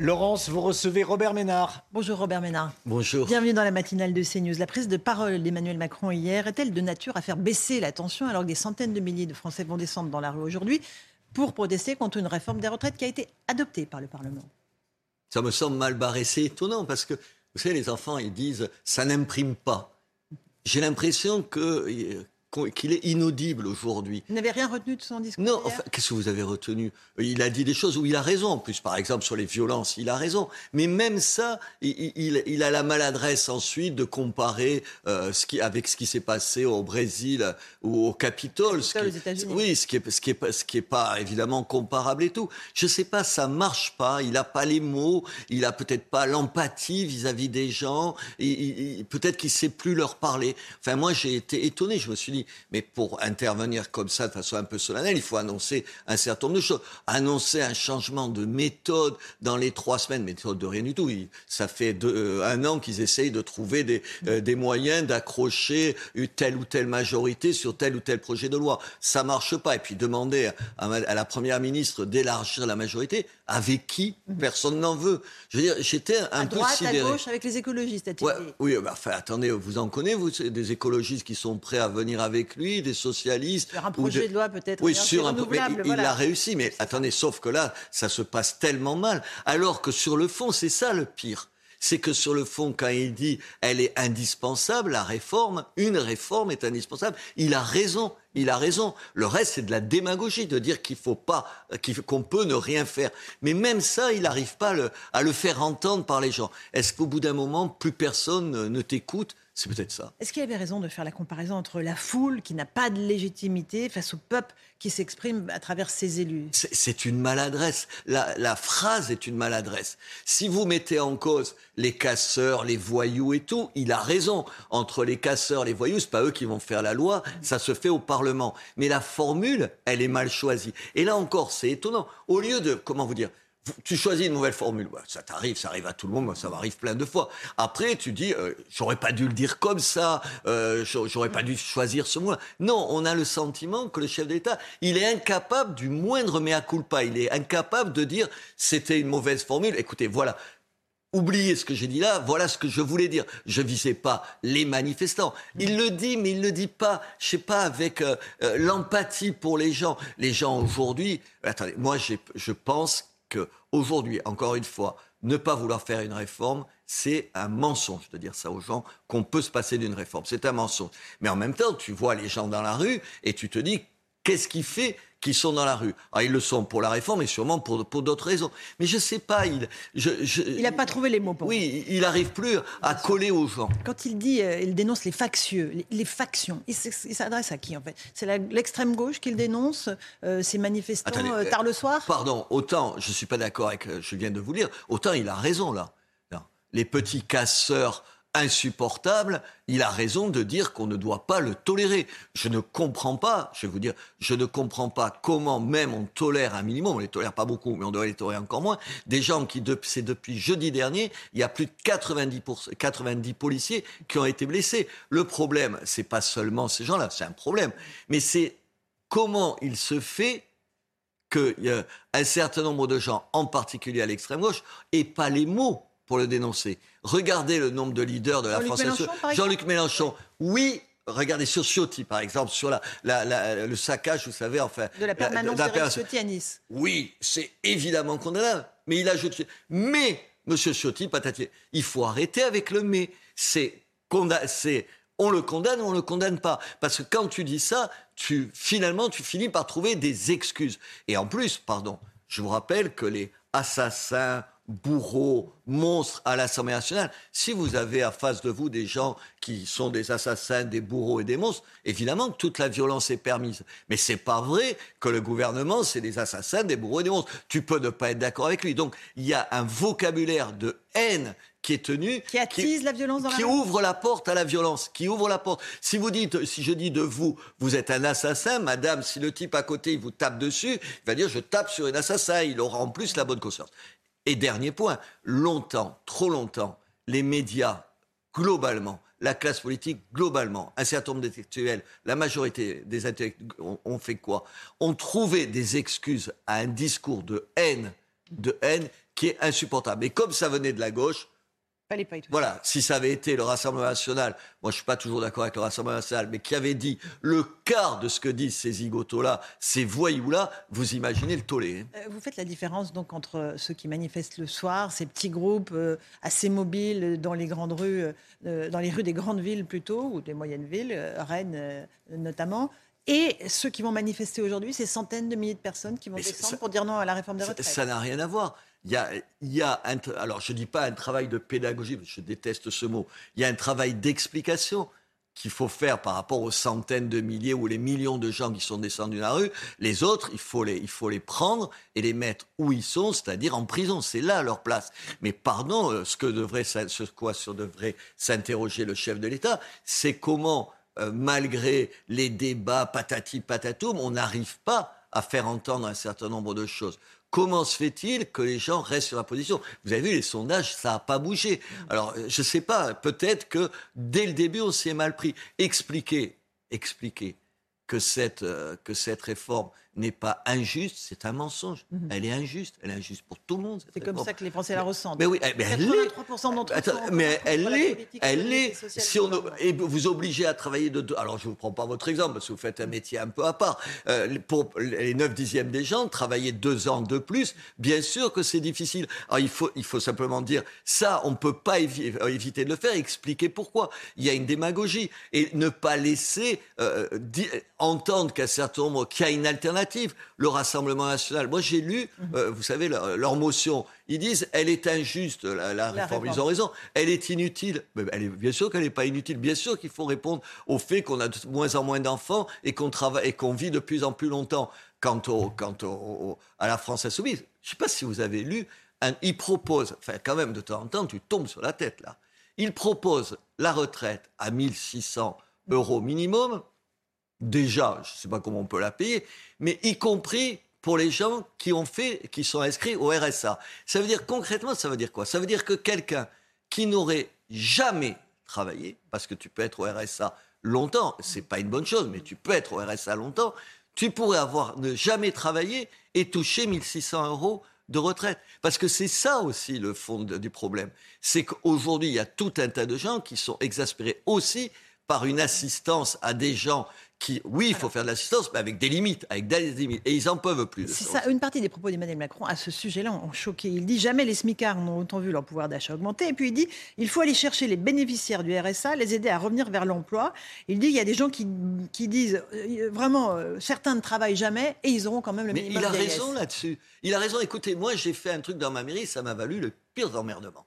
Laurence, vous recevez Robert Ménard. Bonjour Robert Ménard. Bonjour. Bienvenue dans la matinale de CNews. La prise de parole d'Emmanuel Macron hier est-elle de nature à faire baisser la tension alors que des centaines de milliers de Français vont descendre dans la rue aujourd'hui pour protester contre une réforme des retraites qui a été adoptée par le Parlement? Ça me semble mal barré. C'est étonnant parce que, vous savez, les enfants, ils disent ça n'imprime pas. J'ai l'impression que qu'il est inaudible aujourd'hui. Vous n'avez rien retenu de son discours Non, enfin, qu'est-ce que vous avez retenu? Il a dit des choses où il a raison. En plus, par exemple, sur les violences, il a raison. Mais même ça, il, il, il a la maladresse ensuite de comparer euh, ce qui, avec ce qui s'est passé au Brésil ou au Capitole. Ce qui, oui, ce qui est, ce qui est, ce qui est pas évidemment comparable et tout. Je sais pas, ça marche pas. Il a pas les mots. Il a peut-être pas l'empathie vis-à-vis des gens. Peut-être qu'il sait plus leur parler. Enfin, moi, j'ai été étonné. Je me suis dit mais pour intervenir comme ça de façon un peu solennelle, il faut annoncer un certain nombre de choses. Annoncer un changement de méthode dans les trois semaines, méthode de rien du tout. Ça fait euh, un an qu'ils essayent de trouver des, euh, des moyens d'accrocher telle ou telle majorité sur tel ou tel projet de loi. Ça marche pas. Et puis demander à, à la première ministre d'élargir la majorité, avec qui? Personne n'en veut. Je veux dire, j'étais un à peu droite, sidéré. à gauche, avec les écologistes, ouais, Oui, bah, enfin, attendez, vous en connaissez, vous, des écologistes qui sont prêts à venir avec lui, des socialistes. Sur un projet de... loi peut-être. Oui, sur un mais il, voilà. il a réussi. Mais attendez, sauf que là, ça se passe tellement mal. Alors que sur le fond, c'est ça le pire c'est que sur le fond, quand il dit elle est indispensable, la réforme, une réforme est indispensable, il a raison. Il a raison. Le reste, c'est de la démagogie de dire qu'il faut pas, qu'on peut ne rien faire. Mais même ça, il n'arrive pas à le, à le, faire entendre par les gens. Est-ce qu'au bout d'un moment, plus personne ne t'écoute? C'est peut-être ça. Est-ce qu'il avait raison de faire la comparaison entre la foule qui n'a pas de légitimité face au peuple qui s'exprime à travers ses élus? C'est une maladresse. La, la, phrase est une maladresse. Si vous mettez en cause les casseurs, les voyous et tout, il a raison. Entre les casseurs, les voyous, c'est pas eux qui vont faire la loi, ça se fait au Parlement. Mais la formule, elle est mal choisie. Et là encore, c'est étonnant. Au lieu de, comment vous dire, tu choisis une nouvelle formule. ça t'arrive, ça arrive à tout le monde, ça m'arrive plein de fois. Après, tu dis, euh, j'aurais pas dû le dire comme ça, euh, j'aurais pas dû choisir ce mot-là. Non, on a le sentiment que le chef d'État, il est incapable du moindre mea culpa. Il est incapable de dire, c'était une mauvaise formule. Écoutez, voilà. Oubliez ce que j'ai dit là, voilà ce que je voulais dire. Je visais pas les manifestants. Il le dit, mais il le dit pas, je sais pas, avec euh, l'empathie pour les gens. Les gens aujourd'hui, attendez, moi je pense aujourd'hui, encore une fois, ne pas vouloir faire une réforme, c'est un mensonge de dire ça aux gens qu'on peut se passer d'une réforme. C'est un mensonge. Mais en même temps, tu vois les gens dans la rue et tu te dis qu'est-ce qui fait qu'ils sont dans la rue. Ah, ils le sont pour la réforme et sûrement pour, pour d'autres raisons. Mais je ne sais pas. Il je, il n'a pas trouvé les mots pour Oui, il n'arrive plus à coller aux gens. Quand il dit, euh, il dénonce les factieux, les, les factions, il s'adresse à qui en fait? C'est l'extrême gauche qu'il dénonce, euh, ces manifestants Attendez, euh, tard le soir? Pardon, autant, je ne suis pas d'accord avec, euh, je viens de vous lire, autant il a raison là. Non. Les petits casseurs insupportable, il a raison de dire qu'on ne doit pas le tolérer. Je ne comprends pas, je vais vous dire, je ne comprends pas comment même on tolère un minimum, on les tolère pas beaucoup, mais on doit les tolérer encore moins, des gens qui, c'est depuis jeudi dernier, il y a plus de 90, 90 policiers qui ont été blessés. Le problème, c'est pas seulement ces gens-là, c'est un problème, mais c'est comment il se fait qu'il un certain nombre de gens, en particulier à l'extrême gauche, aient pas les mots pour le dénoncer. Regardez le nombre de leaders de la France Jean-Luc Mélenchon, oui, regardez sur Ciotti, par exemple, sur la, le saccage, vous savez, enfin. De la permanence de Ciotti à Nice. Oui, c'est évidemment condamnable. Mais il ajoute. Mais, monsieur Ciotti, patatier, il faut arrêter avec le mais. C'est. On le condamne ou on ne le condamne pas. Parce que quand tu dis ça, tu, finalement, tu finis par trouver des excuses. Et en plus, pardon, je vous rappelle que les assassins, bourreaux, monstres à l'Assemblée nationale. Si vous avez à face de vous des gens qui sont des assassins, des bourreaux et des monstres, évidemment que toute la violence est permise. Mais c'est pas vrai que le gouvernement, c'est des assassins, des bourreaux et des monstres. Tu peux ne pas être d'accord avec lui. Donc, il y a un vocabulaire de haine qui est tenu, qui attise la violence dans qui ouvre la porte à la violence, qui ouvre la porte. Si vous dites, si je dis de vous, vous êtes un assassin, madame, si le type à côté il vous tape dessus, il va dire je tape sur un assassin, il aura en plus la bonne conscience. Et dernier point, longtemps, trop longtemps, les médias globalement, la classe politique globalement, un certain nombre d'intellectuels, la majorité des intellectuels ont fait quoi? Ont trouvé des excuses à un discours de haine, de haine qui est insupportable. Et comme ça venait de la gauche, voilà, si ça avait été le Rassemblement national, moi je suis pas toujours d'accord avec le Rassemblement national, mais qui avait dit le quart de ce que disent ces zigotos-là, ces voyous-là, vous imaginez le tollé. Hein. Euh, vous faites la différence donc entre ceux qui manifestent le soir, ces petits groupes euh, assez mobiles dans les grandes rues, euh, dans les rues des grandes villes plutôt, ou des moyennes villes, Rennes notamment, et ceux qui vont manifester aujourd'hui, ces centaines de milliers de personnes qui vont descendre pour dire non à la réforme des retraites. Ça n'a rien à voir. Il y a, il y a un, alors je ne dis pas un travail de pédagogie, je déteste ce mot. Il y a un travail d'explication qu'il faut faire par rapport aux centaines de milliers ou les millions de gens qui sont descendus dans la rue. Les autres, il faut les, il faut les prendre et les mettre où ils sont, c'est-à-dire en prison. C'est là leur place. Mais pardon, euh, ce que devrait, ce quoi devrait s'interroger le chef de l'État, c'est comment, euh, malgré les débats patati patatoum, on n'arrive pas à faire entendre un certain nombre de choses. Comment se fait-il que les gens restent sur la position? Vous avez vu, les sondages, ça n'a pas bougé. Alors, je ne sais pas, peut-être que dès le début, on s'est mal pris. Expliquer, expliquer que cette, euh, que cette réforme n'est pas injuste, c'est un mensonge. Mhm. Elle est injuste. Elle est injuste pour tout le monde. C'est comme ça que les Français la ressentent. Mais oui, eh, mais elle est. mais elle est. Elle est. Si on et vous obligez à travailler de deux. Alors je vous prends pas votre exemple parce que vous faites un métier un peu à part. Euh, pour les 9 dixièmes des gens, travailler deux ans de plus, bien sûr que c'est difficile. Alors il faut, il faut simplement dire ça, on peut pas euh, éviter de le faire. Expliquer pourquoi. Il y a une démagogie et ne pas laisser euh, entendre qu'un certain nombre, qu'il y a une alternative le Rassemblement national. Moi, j'ai lu, mhm. euh, vous savez, leur, motion. Ils disent, elle est injuste, la, réforme. Ils ont raison. Elle est inutile. Mais elle est, bien sûr qu'elle n'est pas inutile. Bien sûr qu'il faut répondre au fait qu'on a de moins en moins d'enfants et qu'on travaille et qu'on vit de plus en plus longtemps. Quant, au, quant au, à la France insoumise, je ne sais pas si vous avez lu, un, il propose, enfin quand même de temps en temps, tu tombes sur la tête là. Il propose la retraite à 1600 euros minimum déjà, je ne sais pas comment on peut la payer, mais y compris pour les gens qui ont fait, qui sont inscrits au RSA. Ça veut dire concrètement, ça veut dire quoi? Ça veut dire que quelqu'un qui n'aurait jamais travaillé, parce que tu peux être au RSA longtemps, c'est pas une bonne chose, mais tu peux être au RSA longtemps, tu pourrais avoir ne jamais travaillé et toucher 1600 euros de retraite. Parce que c'est ça aussi le fond du problème. C'est qu'aujourd'hui, il y a tout un tas de gens qui sont exaspérés aussi par une assistance à des gens oui, il faut faire de l'assistance, mais avec des limites, avec des limites. Et ils en peuvent plus. C'est ça. Une partie des propos d'Emmanuel Macron à ce sujet-là ont choqué. Il dit jamais les smicards n'ont autant vu leur pouvoir d'achat augmenter. Et puis il dit il faut aller chercher les bénéficiaires du RSA, les aider à revenir vers l'emploi. Il dit il y a des gens qui, disent euh, vraiment euh, certains ne travaillent jamais et ils auront quand même le minimum. Mais il a raison là-dessus. Il a raison. Écoutez, moi j'ai fait un truc dans ma mairie, ça m'a valu le pire emmerdement.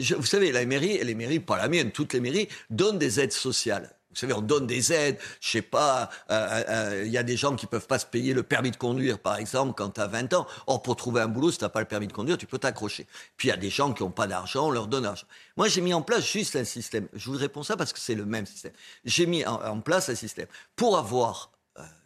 Vous savez, la mairie, les mairies, pas la mienne, toutes les mairies donnent des aides sociales. Vous savez, on donne des aides. Je sais pas, euh, euh, euh, il y a des gens qui peuvent pas se payer le permis de conduire, par exemple, quand tu as 20 ans. Or, pour trouver un boulot, si tu n'as pas le permis de conduire, tu peux t'accrocher. Puis il y a des gens qui n'ont pas d'argent, on leur donne l'argent. Moi, j'ai mis en place juste un système. Je vous réponds ça parce que c'est le même système. J'ai mis en, place un système. Pour avoir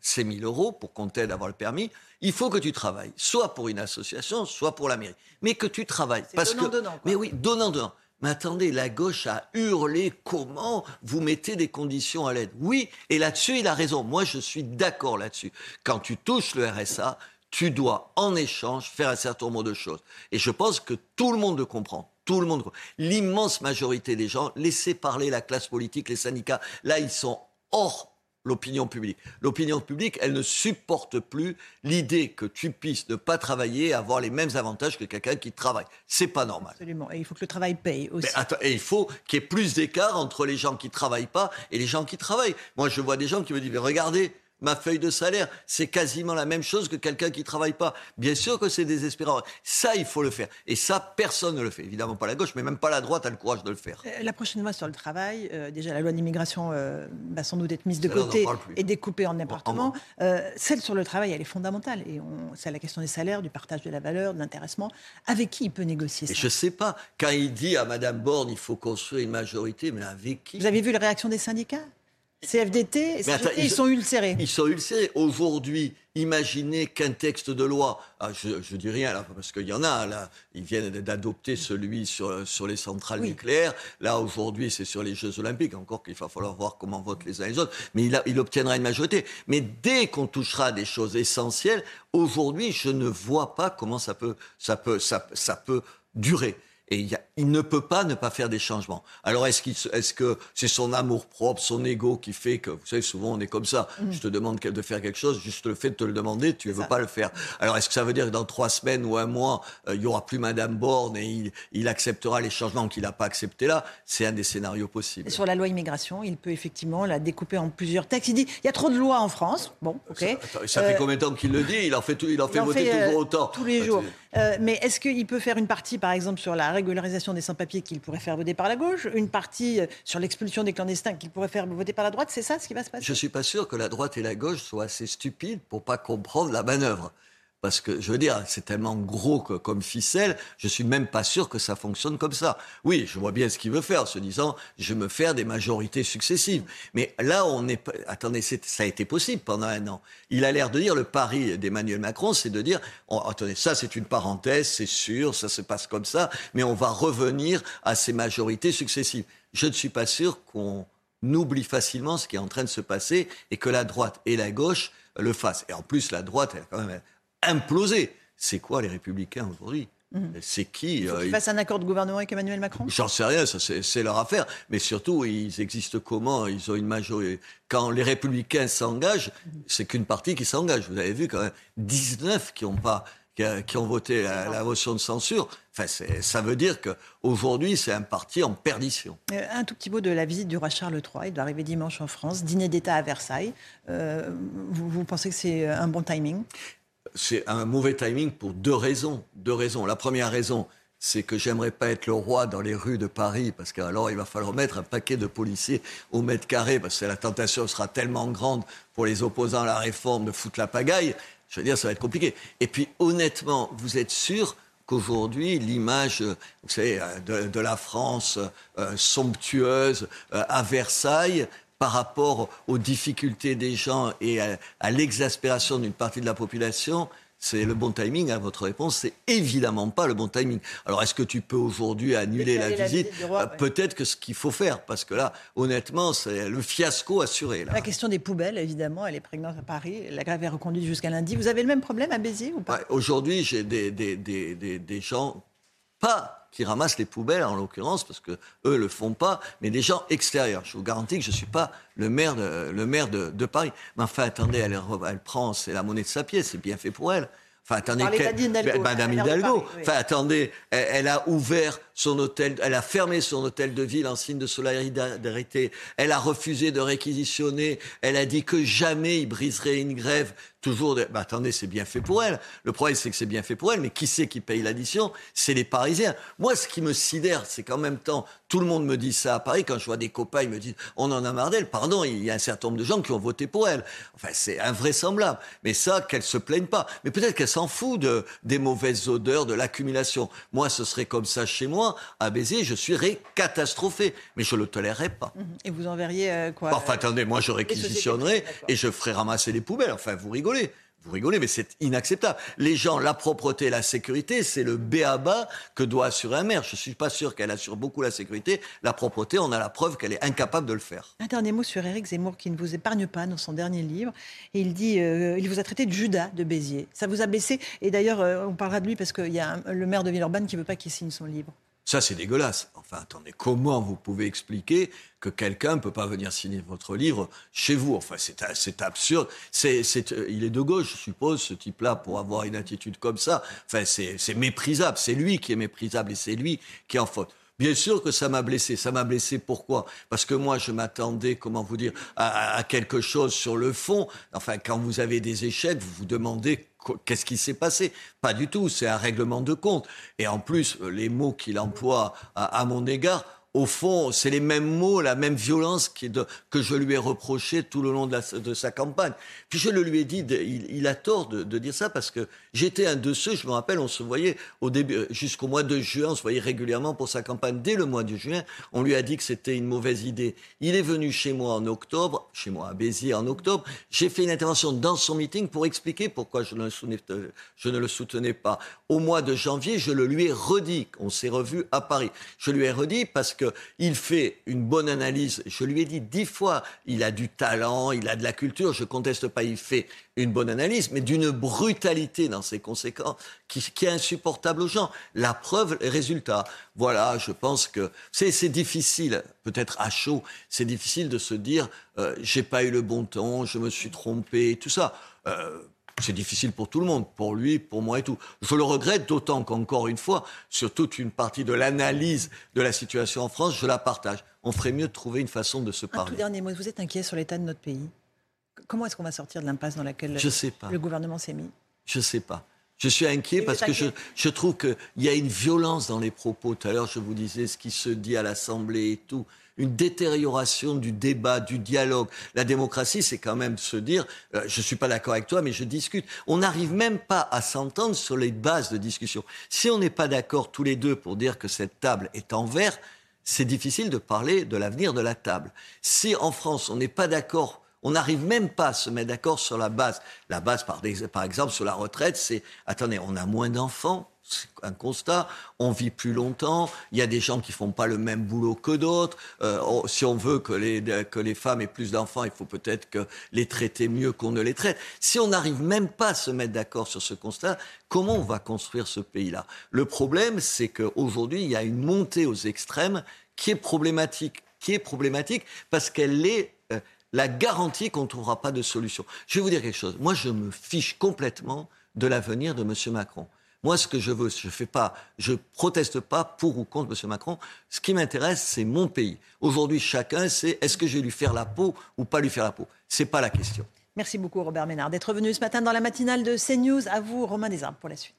ces 1000 euros, pour qu'on t'aide à avoir le permis, il faut que tu travailles, soit pour une association, soit pour la mairie. Mais que tu travailles. Parce donnant, que, donnant, Mais oui, donnant, donnant. Mais attendez, la gauche a hurlé comment vous mettez des conditions à l'aide? Oui, et là-dessus, il a raison. Moi, je suis d'accord là-dessus. Quand tu touches le RSA, tu dois, en échange, faire un certain nombre de choses. Et je pense que tout le monde le comprend. Tout le monde. L'immense majorité des gens, laissez parler la classe politique, les syndicats. Là, ils sont hors l'opinion publique. L'opinion publique, elle ne supporte plus l'idée que tu puisses ne pas travailler et avoir les mêmes avantages que quelqu'un qui travaille. C'est pas normal. Absolument. Et il faut que le travail paye aussi. et il faut qu'il y ait plus d'écart entre les gens qui travaillent pas et les gens qui travaillent. Moi, je vois des gens qui me disent, mais regardez, ma feuille de salaire. C'est quasiment la même chose que quelqu'un qui travaille pas. Bien sûr que c'est désespérant. Ça, il faut le faire. Et ça, personne ne le fait. Évidemment pas la gauche, mais même pas la droite a le courage de le faire. Euh, la prochaine loi sur le travail, euh, déjà la loi d'immigration euh, va sans doute être mise de côté et découpée en départements. celle sur le travail, elle est fondamentale. Et c'est la question des salaires, du partage de la valeur, de l'intéressement. Avec qui il peut négocier ça? Je ne sais pas. Quand il dit à Mme Borne, il faut construire une majorité, mais avec qui? Vous avez vu les réactions des syndicats? CFDT, ils, sont ulcérés. Ils sont ulcérés. Aujourd'hui, imaginez qu'un texte de loi, ah, je, ne dis rien là, parce qu'il y en a, là, ils viennent d'adopter celui sur, sur les centrales nucléaires. Là, aujourd'hui, c'est sur les Jeux Olympiques, encore qu'il va falloir voir comment votent les uns et les autres. Mais il, il obtiendra une majorité. Mais dès qu'on touchera à des choses essentielles, aujourd'hui, je ne vois pas comment ça peut, ça peut, ça, ça peut durer. Et il ne peut pas ne pas faire des changements. Alors est-ce, est que c'est son amour propre, son ego qui fait que, vous savez, souvent on est comme ça. Mm. Je te demande de faire quelque chose, juste le fait de te le demander, tu ne veux pas le faire. Alors est-ce que ça veut dire que dans trois semaines ou un mois, euh, il y aura plus Madame Borne et il, acceptera les changements qu'il n'a pas acceptés là? C'est un des scénarios possibles. sur la loi immigration, il peut effectivement la découper en plusieurs textes. Il dit il y a trop de lois en France. Bon, ok. Ça, fait euh, combien de temps qu'il le dit? Il en fait, tout, il en fait voter toujours euh, autant. Tous les jours. mais est-ce qu'il peut faire une partie, par exemple, sur la régularisation des sans-papiers qu'il pourrait faire voter par la gauche, une partie euh, sur l'expulsion des clandestins qu'il pourrait faire voter par la droite C'est ça ce qui va se passer? Je ne suis pas sûr que la droite et la gauche soient assez stupides pour pas comprendre la manœuvre. Parce que, je veux dire, c'est tellement gros comme ficelle, je suis même pas sûr que ça fonctionne comme ça. Oui, je vois bien ce qu'il veut faire, en se disant, je vais me faire des majorités successives. Mais là, on est, attendez, ça a été possible pendant un an. Il a l'air de dire, le pari d'Emmanuel Macron, c'est de dire, attendez, ça c'est une parenthèse, c'est sûr, ça se passe comme ça, mais on va revenir à ces majorités successives. Je ne suis pas sûr qu'on oublie facilement ce qui est en train de se passer et que la droite et la gauche le fassent. Et en plus, la droite, elle, quand même, implosé. C'est quoi les républicains aujourd'hui mhm. C'est qui euh, fassent un accord de gouvernement avec Emmanuel Macron? J'en sais rien, c'est leur affaire. Mais surtout, ils existent comment? Ils ont une majorité. Quand les républicains s'engagent, c'est qu'une partie qui s'engage. Vous avez vu quand même 19 qui ont pas qui, ont voté la, motion de censure. Enfin, ça veut dire qu'aujourd'hui, c'est un parti en perdition. Euh, un tout petit mot de la visite du roi Charles III. Il doit arriver dimanche en France, dîner d'État à Versailles. Euh, vous, vous, pensez que c'est un bon timing? C'est un mauvais timing pour deux raisons. Deux raisons. La première raison, c'est que j'aimerais pas être le roi dans les rues de Paris, parce qu'alors il va falloir mettre un paquet de policiers au mètre carré, parce que la tentation sera tellement grande pour les opposants à la réforme de foutre la pagaille. Je veux dire, ça va être compliqué. Et puis, honnêtement, vous êtes sûr qu'aujourd'hui, l'image, vous savez, de, la France euh, somptueuse euh, à Versailles, par rapport aux difficultés des gens et à, l'exaspération d'une partie de la population, c'est le bon timing. Hein, votre réponse, c'est évidemment pas le bon timing. Alors, est-ce que tu peux aujourd'hui annuler la, visite, euh, Peut-être que ce qu'il faut faire, parce que là, honnêtement, c'est le fiasco assuré. La question des poubelles, évidemment, elle est prégnante à Paris. La grève est reconduite jusqu'à lundi. Vous avez le même problème à Béziers ou pas? Aujourd'hui, j'ai des, des, des, des gens pas qui ramassent les poubelles, en l'occurrence, parce que eux le font pas, mais des gens extérieurs. Je vous garantis que je suis pas le maire de, le maire de, de Paris. Mais enfin, attendez, elle, elle prend, c'est la monnaie de sa pièce, c'est bien fait pour elle. Enfin, attendez, Madame Hidalgo. Enfin, attendez, elle, a ouvert son hôtel, elle a fermé son hôtel de ville en signe de solidarité. Elle a refusé de réquisitionner. Elle a dit que jamais il briserait une grève. Toujours, bah, attendez, c'est bien fait pour elle. Le problème, c'est que c'est bien fait pour elle, mais qui c'est qui paye l'addition? C'est les Parisiens. Moi, ce qui me sidère, c'est qu'en même temps, tout le monde me dit ça à Paris. Quand je vois des copains, ils me disent, on en a marre d'elle. Pardon, il y a un certain nombre de gens qui ont voté pour elle. Enfin, c'est invraisemblable. Mais ça, qu'elle se plaigne pas. Mais peut-être qu'elle s'en fout de, des mauvaises odeurs, de l'accumulation. Moi, ce serait comme ça chez moi à Béziers, je serais catastrophé. Mais je ne le tolérerais pas. Mhm. Et vous enverriez euh, quoi Enfin, attendez, moi, je réquisitionnerais et je ferais ramasser les poubelles. Enfin, vous rigolez. Vous rigolez, mais c'est inacceptable. Les gens, la propreté et la sécurité, c'est le béaba que doit assurer un maire. Je ne suis pas sûr qu'elle assure beaucoup la sécurité. La propreté, on a la preuve qu'elle est incapable de le faire. Un dernier mot sur Éric Zemmour qui ne vous épargne pas dans son dernier livre. Il dit, euh, il vous a traité de Judas de Béziers. Ça vous a blessé. Et d'ailleurs, euh, on parlera de lui parce qu'il y a le maire de Villeurbanne qui ne veut pas qu'il signe son livre. Ça, c'est dégueulasse. Enfin, attendez, comment vous pouvez expliquer que quelqu'un ne peut pas venir signer votre livre chez vous? Enfin, c'est absurde. Euh, il est de gauche, je suppose, ce type-là, pour avoir une attitude comme ça. Enfin, c'est méprisable. C'est lui qui est méprisable et c'est lui qui est en faute. Bien sûr que ça m'a blessé. Ça m'a blessé pourquoi? Parce que moi, je m'attendais, comment vous dire, à, quelque chose sur le fond. Enfin, quand vous avez des échecs, vous vous demandez qu'est-ce qui s'est passé? Pas du tout. C'est un règlement de compte. Et en plus, les mots qu'il emploie à mon égard au fond, c'est les mêmes mots, la même violence que je lui ai reproché tout le long de, sa campagne. Puis je le lui ai dit, il, a tort de, dire ça parce que j'étais un de ceux, je me rappelle, on se voyait euh, jusqu'au mois de juin, on se voyait régulièrement pour sa campagne. Dès le mois de juin, on lui a dit que c'était une mauvaise idée. Il est venu chez moi en octobre, chez moi à Béziers en octobre. J'ai fait une intervention dans son meeting pour expliquer pourquoi je soutenais, je ne le soutenais pas. Au mois de janvier, je le lui ai redit. On s'est revu à Paris. Je lui ai redit parce que il fait une bonne analyse. Je lui ai dit dix fois, il a du talent, il a de la culture, je conteste pas, il fait une bonne analyse, mais d'une brutalité dans ses conséquences qui, est insupportable aux gens. La preuve, les résultats. Voilà, je pense que c'est difficile, peut-être à chaud, c'est difficile de se dire, euh, j'ai pas eu le bon temps, je me suis trompé, tout ça. Euh, c'est difficile pour tout le monde, pour lui, pour moi et tout. Je le regrette d'autant qu'encore une fois, sur toute une partie de l'analyse de la situation en France, je la partage. On ferait mieux de trouver une façon de se parler. Un tout dernier mot, vous êtes inquiet sur l'état de notre pays? Comment est-ce qu'on va sortir de l'impasse dans laquelle le gouvernement s'est mis? Je ne sais pas. Je suis inquiet parce que je, je, trouve qu'il y a une violence dans les propos. Tout à l'heure, je vous disais ce qui se dit à l'Assemblée et tout une détérioration du débat, du dialogue. La démocratie, c'est quand même se dire, euh, je ne suis pas d'accord avec toi, mais je discute. On n'arrive même pas à s'entendre sur les bases de discussion. Si on n'est pas d'accord tous les deux pour dire que cette table est en verre, c'est difficile de parler de l'avenir de la table. Si en France, on n'est pas d'accord on n'arrive même pas à se mettre d'accord sur la base. La base, par, exemple, sur la retraite, c'est, attendez, on a moins d'enfants, un constat. On vit plus longtemps. Il y a des gens qui font pas le même boulot que d'autres. Euh, si on veut que les, que les femmes aient plus d'enfants, il faut peut-être que les traiter mieux qu'on ne les traite. Si on n'arrive même pas à se mettre d'accord sur ce constat, comment on va construire ce pays-là? Le problème, c'est qu'aujourd'hui, il y a une montée aux extrêmes qui est problématique. Qui est problématique parce qu'elle est euh, la garantie qu'on ne trouvera pas de solution. Je vais vous dire quelque chose. Moi, je me fiche complètement de l'avenir de M. Macron. Moi, ce que je veux, je fais pas, je proteste pas pour ou contre M. Macron. Ce qui m'intéresse, c'est mon pays. Aujourd'hui, chacun sait est-ce que je vais lui faire la peau ou pas lui faire la peau? C'est pas la question. Merci beaucoup, Robert Ménard, d'être venu ce matin dans la matinale de CNews. À vous, Romain Desarmes, pour la suite.